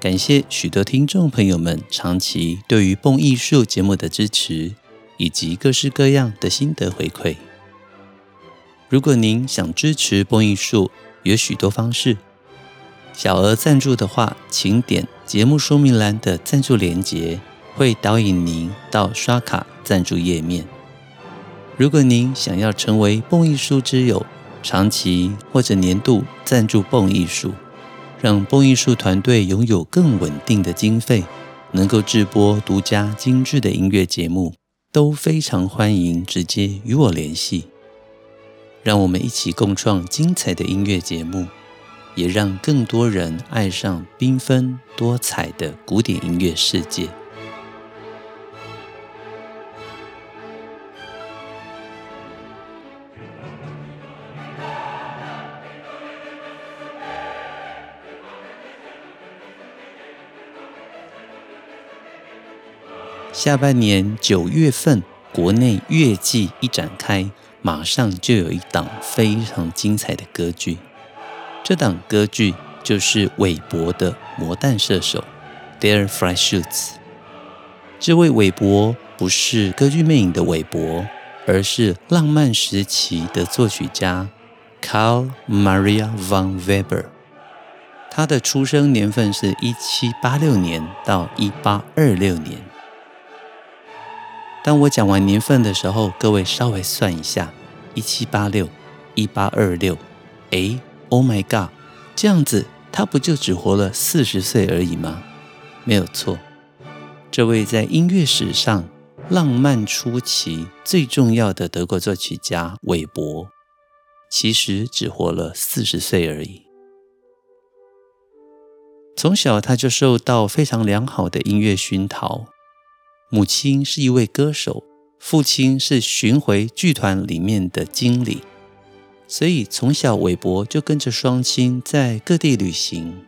感谢许多听众朋友们长期对于蹦艺术节目的支持，以及各式各样的心得回馈。如果您想支持蹦艺术，有许多方式。小额赞助的话，请点节目说明栏的赞助链接，会导引您到刷卡赞助页面。如果您想要成为蹦艺术之友，长期或者年度赞助蹦艺术。让蹦艺术团队拥有更稳定的经费，能够制播独家精致的音乐节目，都非常欢迎直接与我联系。让我们一起共创精彩的音乐节目，也让更多人爱上缤纷多彩的古典音乐世界。下半年九月份，国内乐季一展开，马上就有一档非常精彩的歌剧。这档歌剧就是韦伯的《魔弹射手》（Der Freischütz）。这位韦伯不是歌剧魅影的韦伯，而是浪漫时期的作曲家 Carl Maria von Weber。他的出生年份是一七八六年到一八二六年。当我讲完年份的时候，各位稍微算一下：一七八六、一八二六，哎，Oh my God！这样子他不就只活了四十岁而已吗？没有错，这位在音乐史上浪漫初期最重要的德国作曲家韦伯，其实只活了四十岁而已。从小他就受到非常良好的音乐熏陶。母亲是一位歌手，父亲是巡回剧团里面的经理，所以从小韦伯就跟着双亲在各地旅行。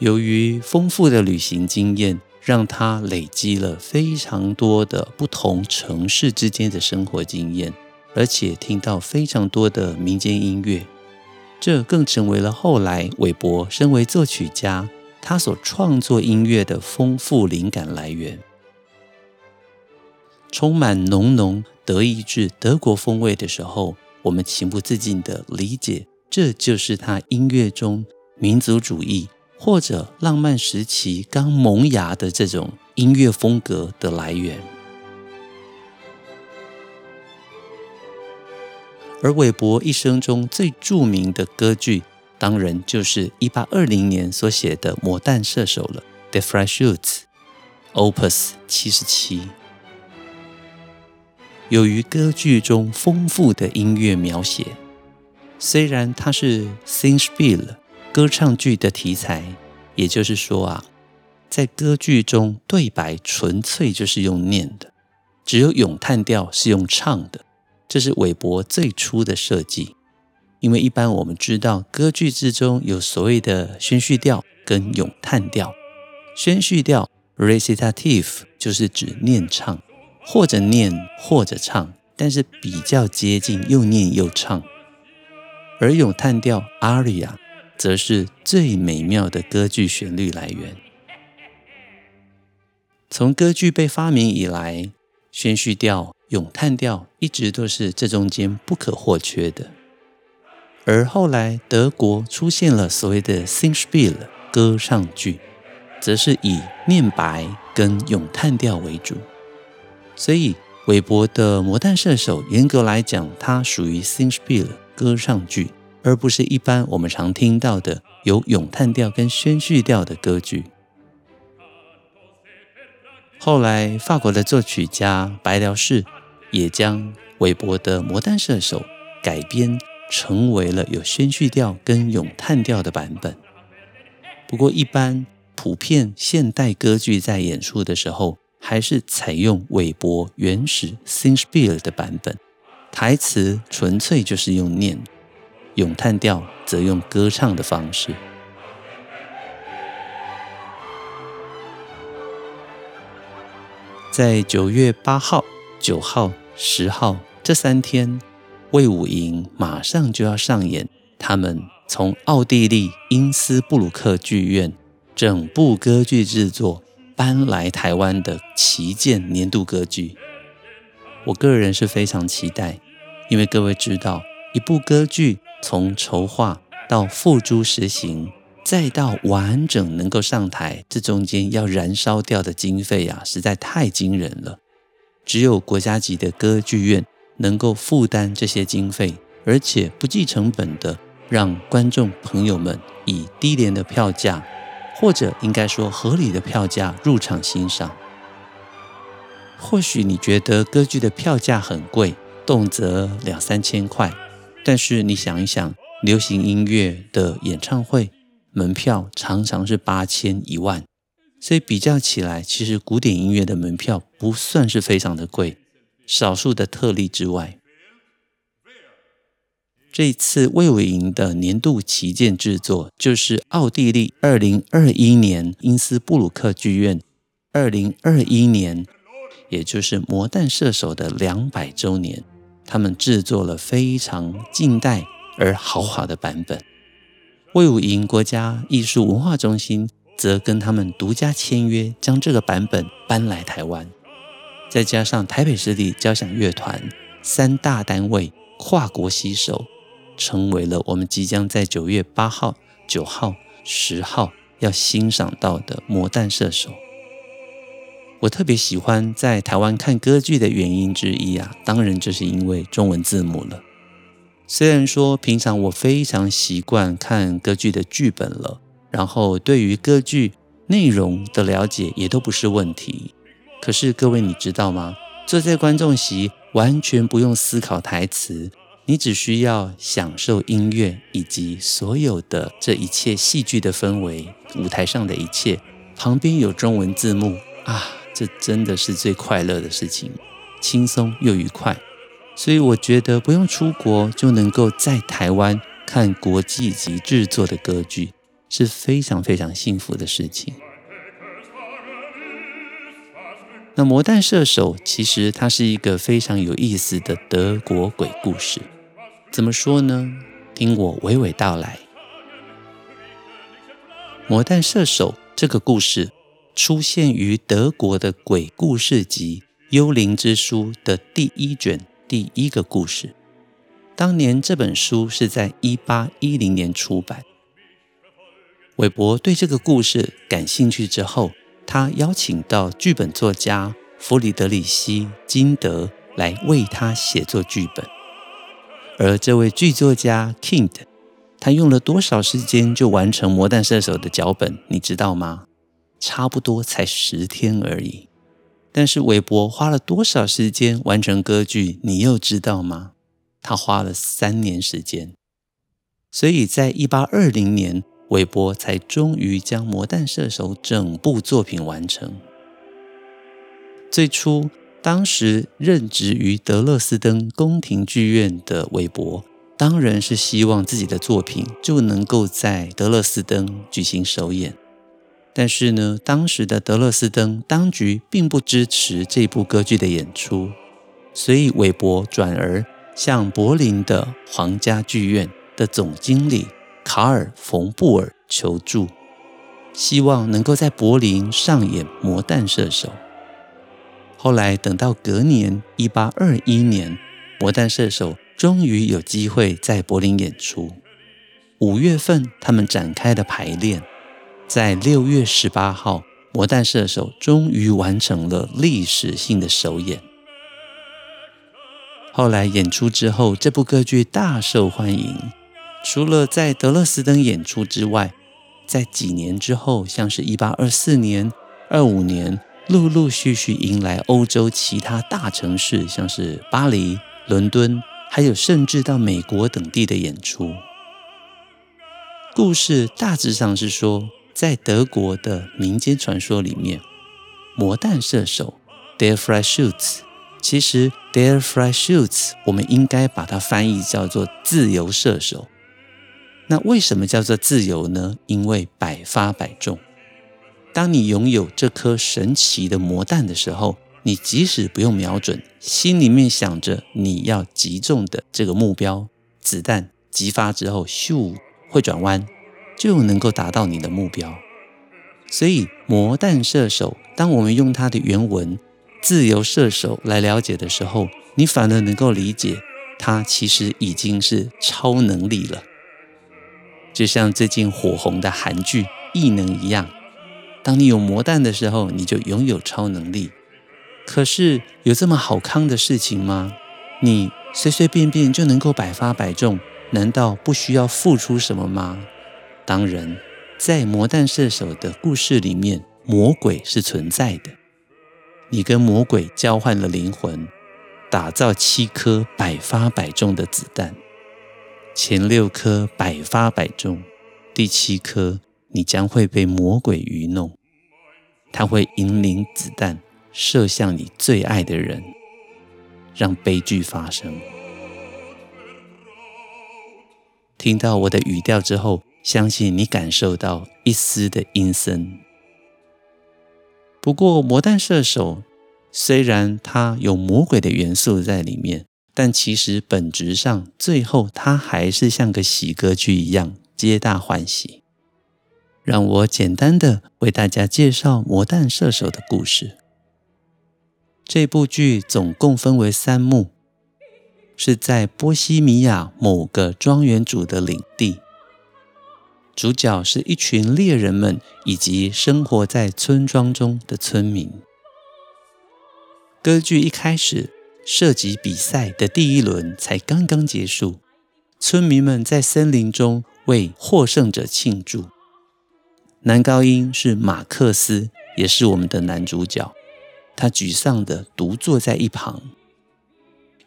由于丰富的旅行经验，让他累积了非常多的不同城市之间的生活经验，而且听到非常多的民间音乐，这更成为了后来韦伯身为作曲家。他所创作音乐的丰富灵感来源，充满浓浓德意志德国风味的时候，我们情不自禁地理解，这就是他音乐中民族主义或者浪漫时期刚萌芽的这种音乐风格的来源。而韦伯一生中最著名的歌剧。当然就是一八二零年所写的《魔弹射手》了，《The Freischütz》，Opus 七十七。由于歌剧中丰富的音乐描写，虽然它是 Singspiel 歌唱剧的题材，也就是说啊，在歌剧中对白纯粹就是用念的，只有咏叹调是用唱的，这是韦伯最初的设计。因为一般我们知道，歌剧之中有所谓的宣叙调跟咏叹调。宣叙调 （recitative） 就是指念唱，或者念或者唱，但是比较接近又念又唱。而咏叹调 （aria） 则是最美妙的歌剧旋律来源。从歌剧被发明以来，宣叙调、咏叹调一直都是这中间不可或缺的。而后来，德国出现了所谓的 Singspiel 歌唱剧，则是以念白跟咏叹调为主。所以，韦伯的《魔弹射手》严格来讲，它属于 Singspiel 歌唱剧，而不是一般我们常听到的有咏叹调跟宣叙调的歌剧。后来，法国的作曲家白辽士也将韦伯的《魔弹射手》改编。成为了有宣叙调跟咏叹调的版本。不过，一般普遍现代歌剧在演出的时候，还是采用韦伯原始 Singspiel 的版本，台词纯粹就是用念，咏叹调则用歌唱的方式。在九月八号、九号、十号这三天，魏武营马上就要上演他们从奥地利因斯布鲁克剧院整部歌剧制作搬来台湾的旗舰年度歌剧。我个人是非常期待，因为各位知道，一部歌剧从筹划到付诸实行。再到完整能够上台，这中间要燃烧掉的经费啊，实在太惊人了。只有国家级的歌剧院能够负担这些经费，而且不计成本的让观众朋友们以低廉的票价，或者应该说合理的票价入场欣赏。或许你觉得歌剧的票价很贵，动辄两三千块，但是你想一想，流行音乐的演唱会。门票常常是八千一万，所以比较起来，其实古典音乐的门票不算是非常的贵，少数的特例之外。这次魏武营的年度旗舰制作，就是奥地利二零二一年因斯布鲁克剧院二零二一年，也就是《魔弹射手》的两百周年，他们制作了非常近代而豪华的版本。魏武营国家艺术文化中心则跟他们独家签约，将这个版本搬来台湾，再加上台北市立交响乐团三大单位跨国携手，成为了我们即将在九月八号、九号、十号要欣赏到的《魔弹射手》。我特别喜欢在台湾看歌剧的原因之一啊，当然就是因为中文字幕了。虽然说平常我非常习惯看歌剧的剧本了，然后对于歌剧内容的了解也都不是问题，可是各位你知道吗？坐在观众席完全不用思考台词，你只需要享受音乐以及所有的这一切戏剧的氛围，舞台上的一切，旁边有中文字幕啊，这真的是最快乐的事情，轻松又愉快。所以我觉得不用出国就能够在台湾看国际级制作的歌剧是非常非常幸福的事情。那《魔弹射手》其实它是一个非常有意思的德国鬼故事，怎么说呢？听我娓娓道来。《魔弹射手》这个故事出现于德国的鬼故事集《幽灵之书》的第一卷。第一个故事，当年这本书是在一八一零年出版。韦伯对这个故事感兴趣之后，他邀请到剧本作家弗里德里希·金德来为他写作剧本。而这位剧作家 Kind，他用了多少时间就完成《魔弹射手》的脚本？你知道吗？差不多才十天而已。但是韦伯花了多少时间完成歌剧？你又知道吗？他花了三年时间。所以在一八二零年，韦伯才终于将《魔弹射手》整部作品完成。最初，当时任职于德勒斯登宫廷剧院的韦伯，当然是希望自己的作品就能够在德勒斯登举行首演。但是呢，当时的德勒斯登当局并不支持这部歌剧的演出，所以韦伯转而向柏林的皇家剧院的总经理卡尔·冯布尔求助，希望能够在柏林上演《魔弹射手》。后来等到隔年一八二一年，《魔弹射手》终于有机会在柏林演出。五月份，他们展开了排练。在六月十八号，《魔弹射手》终于完成了历史性的首演。后来演出之后，这部歌剧大受欢迎。除了在德勒斯登演出之外，在几年之后，像是一八二四年、二五年，陆陆续续迎来欧洲其他大城市，像是巴黎、伦敦，还有甚至到美国等地的演出。故事大致上是说。在德国的民间传说里面，魔弹射手 Der Freischütz。其实 Der Freischütz 我们应该把它翻译叫做自由射手。那为什么叫做自由呢？因为百发百中。当你拥有这颗神奇的魔弹的时候，你即使不用瞄准，心里面想着你要击中的这个目标，子弹击发之后，咻，会转弯，就能够达到你的目标。所以，魔弹射手，当我们用它的原文“自由射手”来了解的时候，你反而能够理解，它其实已经是超能力了。就像最近火红的韩剧《异能》一样，当你有魔弹的时候，你就拥有超能力。可是有这么好康的事情吗？你随随便便就能够百发百中？难道不需要付出什么吗？当然，在魔弹射手的故事里面，魔鬼是存在的。你跟魔鬼交换了灵魂，打造七颗百发百中的子弹，前六颗百发百中，第七颗你将会被魔鬼愚弄，他会引领子弹。射向你最爱的人，让悲剧发生。听到我的语调之后，相信你感受到一丝的阴森。不过，魔弹射手虽然它有魔鬼的元素在里面，但其实本质上，最后它还是像个喜歌剧一样，皆大欢喜。让我简单的为大家介绍魔弹射手的故事。这部剧总共分为三幕，是在波西米亚某个庄园主的领地。主角是一群猎人们以及生活在村庄中的村民。歌剧一开始，射击比赛的第一轮才刚刚结束，村民们在森林中为获胜者庆祝。男高音是马克思，也是我们的男主角。他沮丧地独坐在一旁，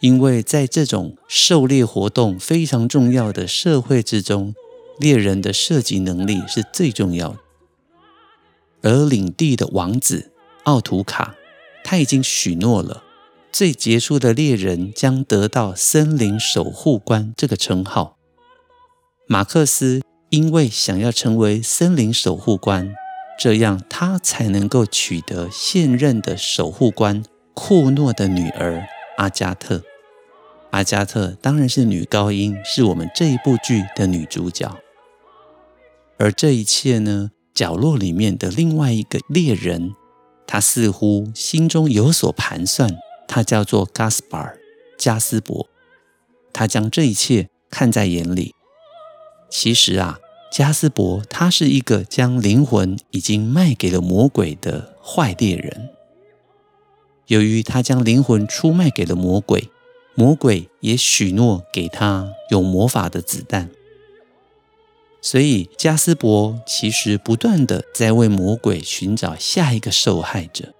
因为在这种狩猎活动非常重要的社会之中，猎人的射击能力是最重要的。而领地的王子奥图卡，他已经许诺了，最杰出的猎人将得到森林守护官这个称号。马克思因为想要成为森林守护官。这样，他才能够取得现任的守护官库诺的女儿阿加特。阿加特当然是女高音，是我们这一部剧的女主角。而这一切呢，角落里面的另外一个猎人，他似乎心中有所盘算。他叫做加斯巴尔，加斯伯。他将这一切看在眼里。其实啊。加斯伯，他是一个将灵魂已经卖给了魔鬼的坏猎人。由于他将灵魂出卖给了魔鬼，魔鬼也许诺给他有魔法的子弹，所以加斯伯其实不断的在为魔鬼寻找下一个受害者。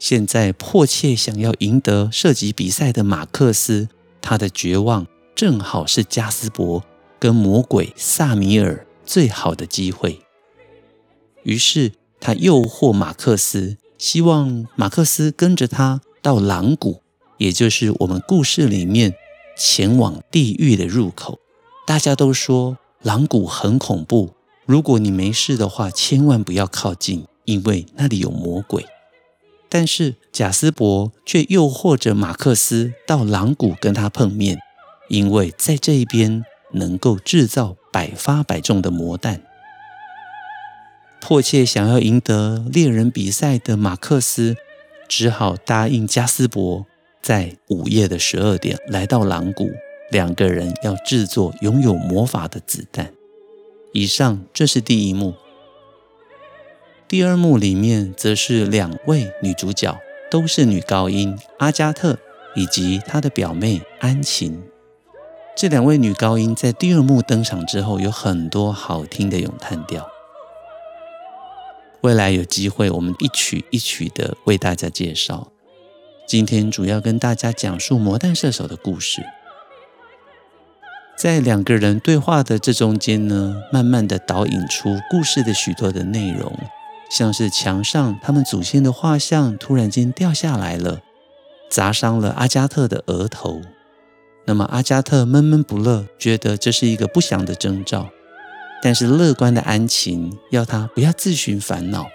现在迫切想要赢得射击比赛的马克思，他的绝望正好是加斯伯。跟魔鬼萨米尔最好的机会，于是他诱惑马克思，希望马克思跟着他到狼谷，也就是我们故事里面前往地狱的入口。大家都说狼谷很恐怖，如果你没事的话，千万不要靠近，因为那里有魔鬼。但是贾斯伯却诱惑着马克思到狼谷跟他碰面，因为在这一边。能够制造百发百中的魔弹，迫切想要赢得猎人比赛的马克思，只好答应加斯伯，在午夜的十二点来到狼谷，两个人要制作拥有魔法的子弹。以上这是第一幕，第二幕里面则是两位女主角，都是女高音阿加特以及她的表妹安琴。这两位女高音在第二幕登场之后，有很多好听的咏叹调。未来有机会，我们一曲一曲的为大家介绍。今天主要跟大家讲述魔弹射手的故事。在两个人对话的这中间呢，慢慢的导引出故事的许多的内容，像是墙上他们祖先的画像突然间掉下来了，砸伤了阿加特的额头。那么阿加特闷闷不乐，觉得这是一个不祥的征兆。但是乐观的安琴要他不要自寻烦恼。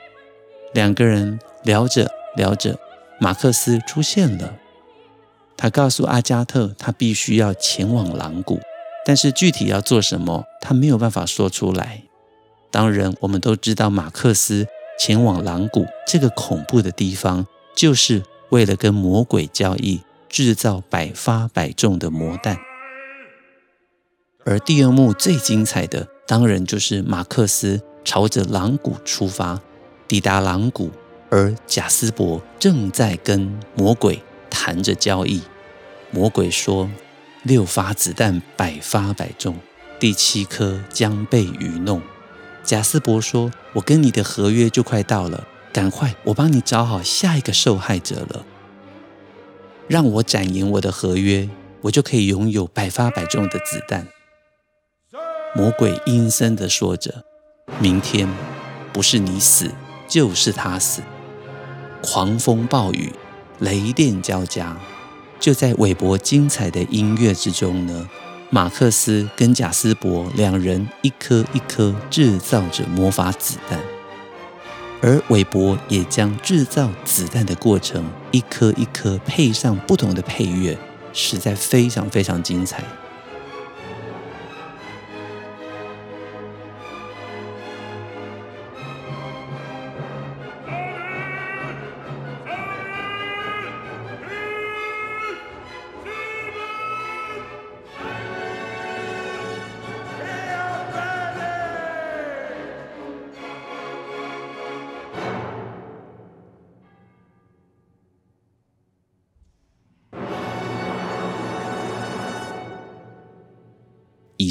两个人聊着聊着，马克思出现了。他告诉阿加特，他必须要前往狼谷，但是具体要做什么，他没有办法说出来。当然，我们都知道马克思前往狼谷这个恐怖的地方，就是为了跟魔鬼交易，制造百发百中的魔弹。而第二幕最精彩的，当然就是马克思朝着狼谷出发，抵达狼谷，而贾斯伯正在跟魔鬼谈着交易。魔鬼说：“六发子弹百发百中，第七颗将被愚弄。”贾斯伯说：“我跟你的合约就快到了，赶快，我帮你找好下一个受害者了。让我展延我的合约，我就可以拥有百发百中的子弹。”魔鬼阴森的说着：“明天不是你死，就是他死。”狂风暴雨，雷电交加，就在韦伯精彩的音乐之中呢。马克思跟贾斯伯两人一颗一颗制造着魔法子弹，而韦伯也将制造子弹的过程一颗一颗配上不同的配乐，实在非常非常精彩。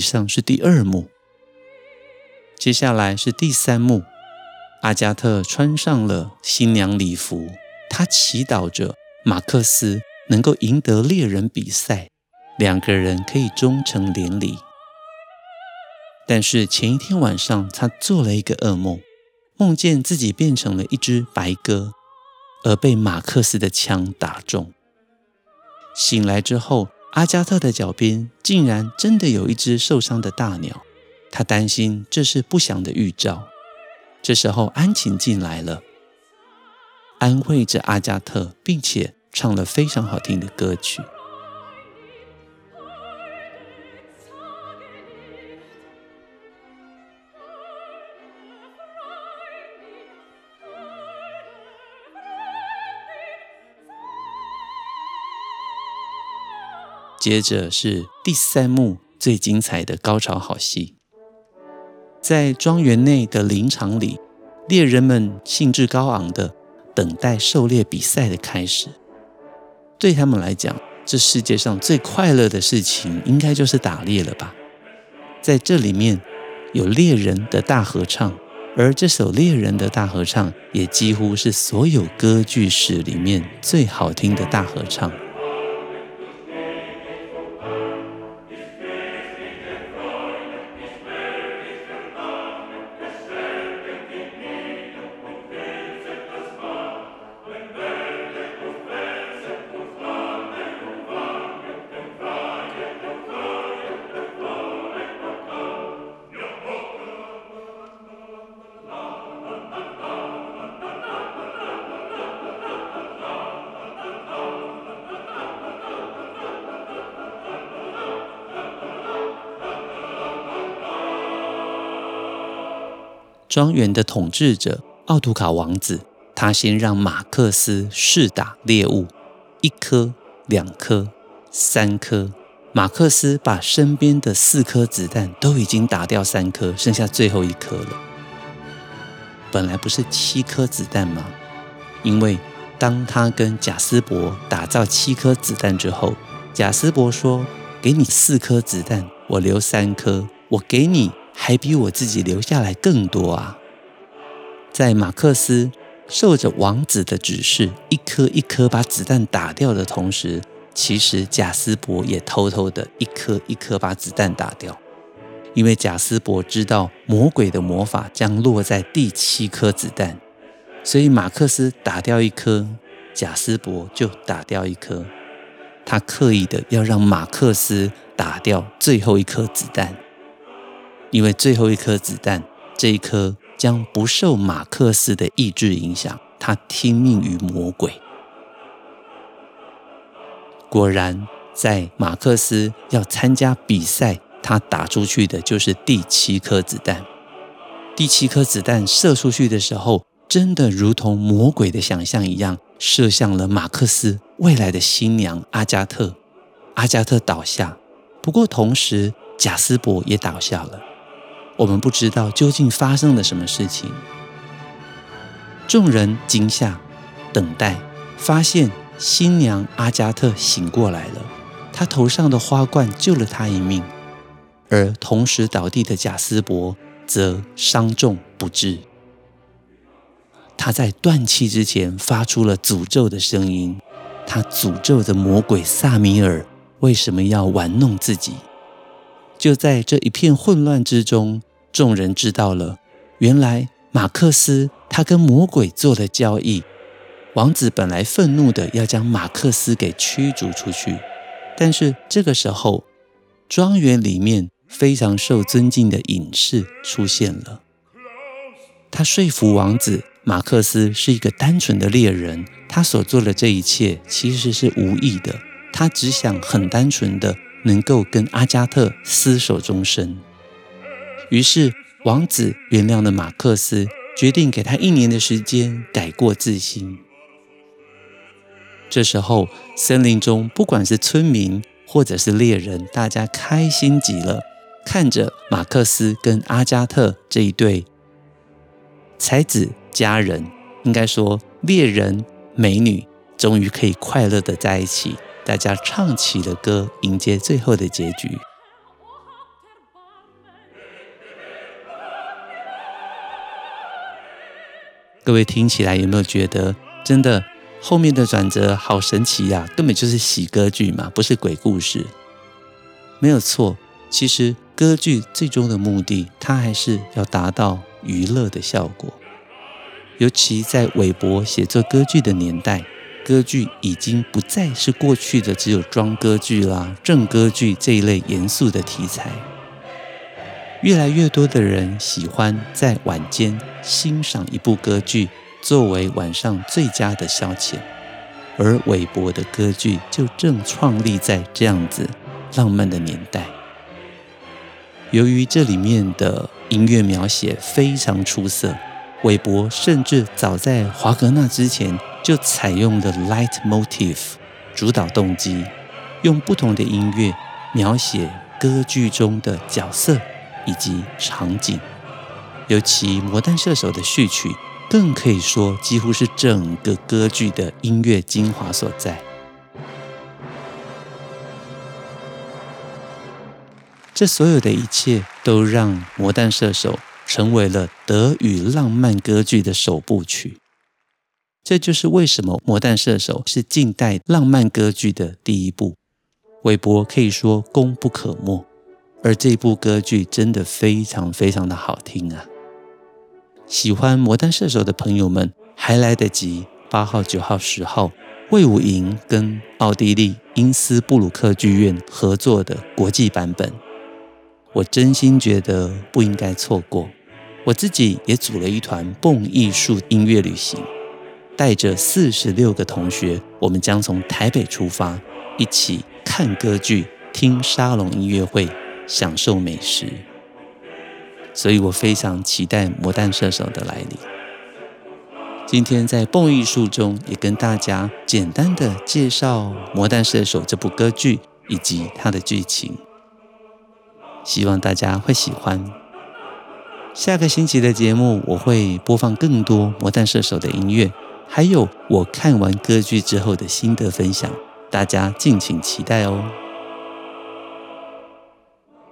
上是第二幕，接下来是第三幕。阿加特穿上了新娘礼服，她祈祷着马克思能够赢得猎人比赛，两个人可以终成连理。但是前一天晚上，她做了一个噩梦，梦见自己变成了一只白鸽，而被马克思的枪打中。醒来之后，阿加特的脚边竟然真的有一只受伤的大鸟，他担心这是不祥的预兆。这时候，安晴进来了，安慰着阿加特，并且唱了非常好听的歌曲。接着是第三幕最精彩的高潮好戏，在庄园内的林场里，猎人们兴致高昂地等待狩猎比赛的开始。对他们来讲，这世界上最快乐的事情应该就是打猎了吧？在这里面有猎人的大合唱，而这首猎人的大合唱也几乎是所有歌剧史里面最好听的大合唱。庄园的统治者奥图卡王子，他先让马克思试打猎物，一颗、两颗、三颗。马克思把身边的四颗子弹都已经打掉三颗，剩下最后一颗了。本来不是七颗子弹吗？因为当他跟贾斯伯打造七颗子弹之后，贾斯伯说：“给你四颗子弹，我留三颗，我给你。”还比我自己留下来更多啊！在马克思受着王子的指示，一颗一颗把子弹打掉的同时，其实贾斯伯也偷偷的一颗一颗把子弹打掉，因为贾斯伯知道魔鬼的魔法将落在第七颗子弹，所以马克思打掉一颗，贾斯伯就打掉一颗。他刻意的要让马克思打掉最后一颗子弹，因为最后一颗子弹，这一颗将不受马克思的意志影响，他听命于魔鬼。果然，在马克思要参加比赛，他打出去的就是第七颗子弹。第七颗子弹射出去的时候，真的如同魔鬼的想象一样，射向了马克思未来的新娘阿加特。阿加特倒下，不过同时贾斯伯也倒下了。我们不知道究竟发生了什么事情。众人惊吓，等待，发现新娘阿加特醒过来了，她头上的花冠救了她一命，而同时倒地的贾斯伯则伤重不治。他在断气之前发出了诅咒的声音，他诅咒着魔鬼萨米尔为什么要玩弄自己。就在这一片混乱之中，众人知道了，原来马克思他跟魔鬼做了交易。王子本来愤怒的要将马克思给驱逐出去，但是这个时候，庄园里面非常受尊敬的隐士出现了，他说服王子。马克思是一个单纯的猎人，他所做的这一切其实是无意的。他只想很单纯的能够跟阿加特厮守终身。于是，王子原谅了马克思，决定给他一年的时间改过自新。这时候，森林中不管是村民或者是猎人，大家开心极了，看着马克思跟阿加特这一对才子。佳人应该说，猎人美女终于可以快乐的在一起，大家唱起了歌，迎接最后的结局。各位听起来有没有觉得，真的后面的转折好神奇呀？根本就是喜歌剧嘛，不是鬼故事。没有错，其实歌剧最终的目的，它还是要达到娱乐的效果。尤其在韦伯写作歌剧的年代，歌剧已经不再是过去的只有庄歌剧啦、正歌剧这一类严肃的题材。越来越多的人喜欢在晚间欣赏一部歌剧，作为晚上最佳的消遣。而韦伯的歌剧就正创立在这样子浪漫的年代。由于这里面的音乐描写非常出色。韦伯甚至早在华格纳之前就采用了 light motif 主导动机，用不同的音乐描写歌剧中的角色以及场景。尤其《魔弹射手》的序曲，更可以说几乎是整个歌剧的音乐精华所在。这所有的一切都让《魔弹射手》成为了德语浪漫歌剧的首部曲，这就是为什么《魔弹射手》是近代浪漫歌剧的第一部。韦伯可以说功不可没，而这部歌剧真的非常非常的好听啊！喜欢《魔弹射手》的朋友们还来得及，八号、九号、十号，魏武营跟奥地利因斯布鲁克剧院合作的国际版本，我真心觉得不应该错过。我自己也组了一团蹦艺术音乐旅行，带着四十六个同学，我们将从台北出发，一起看歌剧、听沙龙音乐会、享受美食。所以我非常期待《魔弹射手》的来临。今天在蹦艺术中，也跟大家简单的介绍《魔弹射手》这部歌剧以及它的剧情，希望大家会喜欢。下个星期的节目，我会播放更多《魔弹射手》的音乐，还有我看完歌剧之后的心得分享，大家敬请期待哦。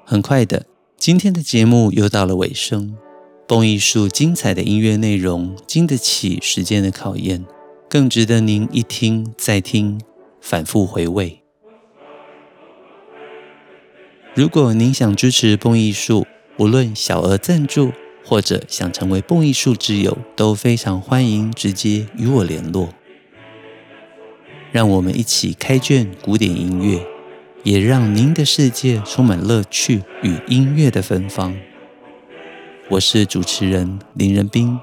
很快的，今天的节目又到了尾声。蹦艺术精彩的音乐内容，经得起时间的考验，更值得您一听再听，反复回味。如果您想支持蹦艺术，无论小额赞助或者想成为蹦艺术之友，都非常欢迎直接与我联络。让我们一起开卷古典音乐，也让您的世界充满乐趣与音乐的芬芳。我是主持人林仁斌，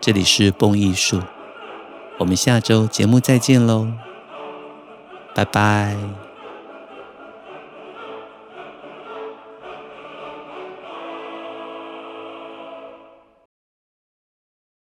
这里是蹦艺术。我们下周节目再见喽，拜拜。